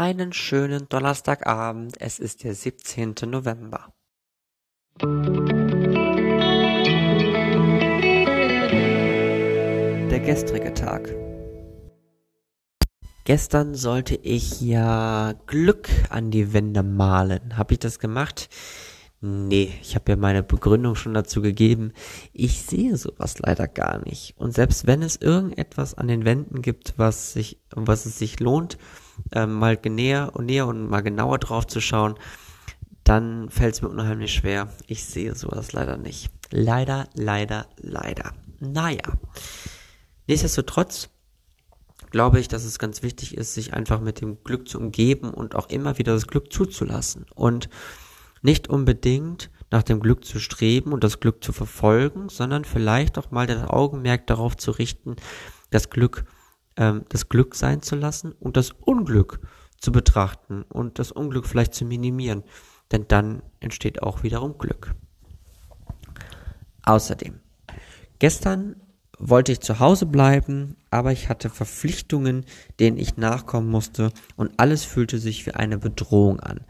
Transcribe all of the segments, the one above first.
einen schönen Donnerstagabend. Es ist der 17. November. Der gestrige Tag. Gestern sollte ich ja Glück an die Wände malen. Habe ich das gemacht? Nee, ich habe ja meine Begründung schon dazu gegeben. Ich sehe sowas leider gar nicht. Und selbst wenn es irgendetwas an den Wänden gibt, was sich, was es sich lohnt, ähm, mal näher und näher und mal genauer drauf zu schauen, dann fällt es mir unheimlich schwer. Ich sehe sowas leider nicht. Leider, leider, leider. Naja. Nichtsdestotrotz glaube ich, dass es ganz wichtig ist, sich einfach mit dem Glück zu umgeben und auch immer wieder das Glück zuzulassen. Und nicht unbedingt nach dem Glück zu streben und das Glück zu verfolgen, sondern vielleicht auch mal das Augenmerk darauf zu richten, das Glück, ähm, das Glück sein zu lassen und das Unglück zu betrachten und das Unglück vielleicht zu minimieren, denn dann entsteht auch wiederum Glück. Außerdem, gestern wollte ich zu Hause bleiben, aber ich hatte Verpflichtungen, denen ich nachkommen musste und alles fühlte sich wie eine Bedrohung an.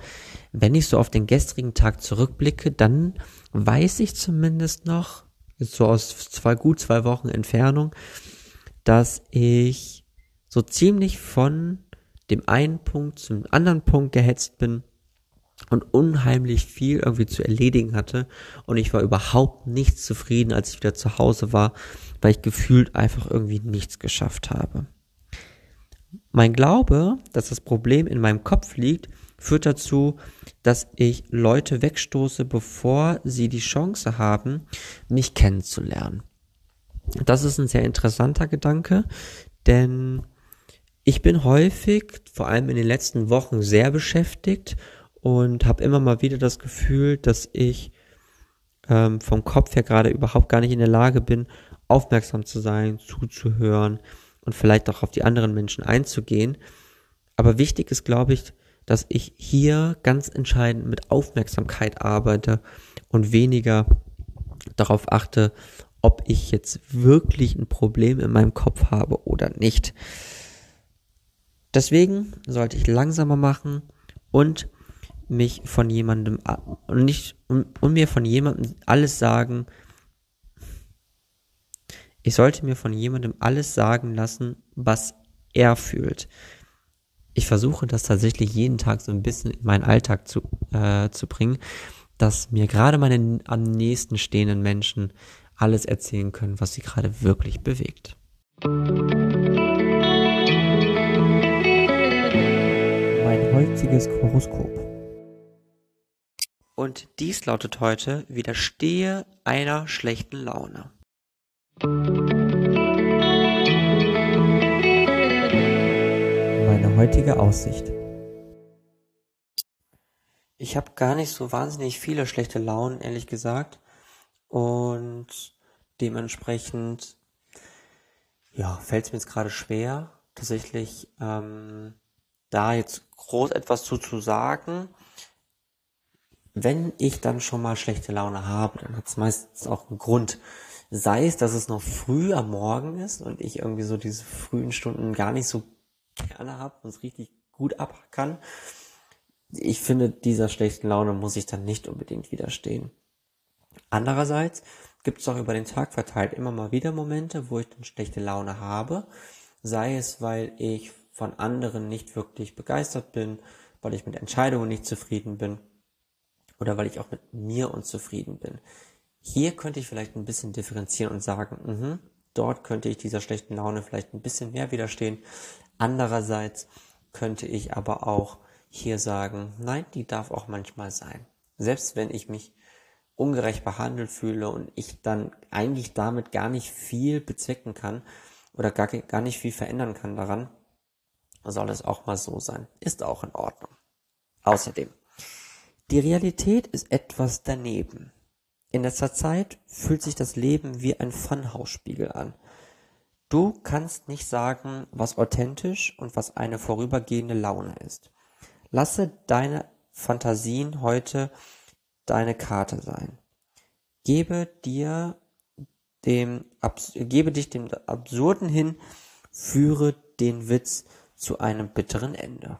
Wenn ich so auf den gestrigen Tag zurückblicke, dann weiß ich zumindest noch, so aus zwei, gut zwei Wochen Entfernung, dass ich so ziemlich von dem einen Punkt zum anderen Punkt gehetzt bin und unheimlich viel irgendwie zu erledigen hatte und ich war überhaupt nicht zufrieden, als ich wieder zu Hause war, weil ich gefühlt einfach irgendwie nichts geschafft habe. Mein Glaube, dass das Problem in meinem Kopf liegt, führt dazu, dass ich Leute wegstoße, bevor sie die Chance haben, mich kennenzulernen. Das ist ein sehr interessanter Gedanke, denn ich bin häufig, vor allem in den letzten Wochen, sehr beschäftigt und habe immer mal wieder das Gefühl, dass ich ähm, vom Kopf her gerade überhaupt gar nicht in der Lage bin, aufmerksam zu sein, zuzuhören und vielleicht auch auf die anderen Menschen einzugehen. Aber wichtig ist, glaube ich, dass ich hier ganz entscheidend mit Aufmerksamkeit arbeite und weniger darauf achte, ob ich jetzt wirklich ein Problem in meinem Kopf habe oder nicht. Deswegen sollte ich langsamer machen und mich von jemandem und nicht und, und mir von jemandem alles sagen. Ich sollte mir von jemandem alles sagen lassen, was er fühlt. Ich versuche das tatsächlich jeden Tag so ein bisschen in meinen Alltag zu, äh, zu bringen, dass mir gerade meine am nächsten stehenden Menschen alles erzählen können, was sie gerade wirklich bewegt. Mein heutiges Horoskop. Und dies lautet heute, widerstehe einer schlechten Laune. Meine heutige Aussicht. Ich habe gar nicht so wahnsinnig viele schlechte Launen, ehrlich gesagt. Und dementsprechend, ja, fällt es mir jetzt gerade schwer, tatsächlich ähm, da jetzt groß etwas zu, zu sagen wenn ich dann schon mal schlechte Laune habe, dann hat es meistens auch einen Grund. Sei es, dass es noch früh am Morgen ist und ich irgendwie so diese frühen Stunden gar nicht so gerne habe und es richtig gut ab kann. Ich finde, dieser schlechten Laune muss ich dann nicht unbedingt widerstehen. Andererseits gibt es auch über den Tag verteilt immer mal wieder Momente, wo ich dann schlechte Laune habe. Sei es, weil ich von anderen nicht wirklich begeistert bin, weil ich mit Entscheidungen nicht zufrieden bin oder weil ich auch mit mir unzufrieden bin. Hier könnte ich vielleicht ein bisschen differenzieren und sagen, mh, dort könnte ich dieser schlechten Laune vielleicht ein bisschen mehr widerstehen. Andererseits könnte ich aber auch hier sagen, nein, die darf auch manchmal sein. Selbst wenn ich mich ungerecht behandelt fühle und ich dann eigentlich damit gar nicht viel bezwecken kann oder gar, gar nicht viel verändern kann daran, soll es auch mal so sein. Ist auch in Ordnung. Außerdem, die Realität ist etwas daneben. In letzter Zeit fühlt sich das Leben wie ein Funhouse-Spiegel an. Du kannst nicht sagen, was authentisch und was eine vorübergehende Laune ist. Lasse deine Fantasien heute deine Karte sein. Gebe dir dem, gebe dich dem Absurden hin, führe den Witz zu einem bitteren Ende.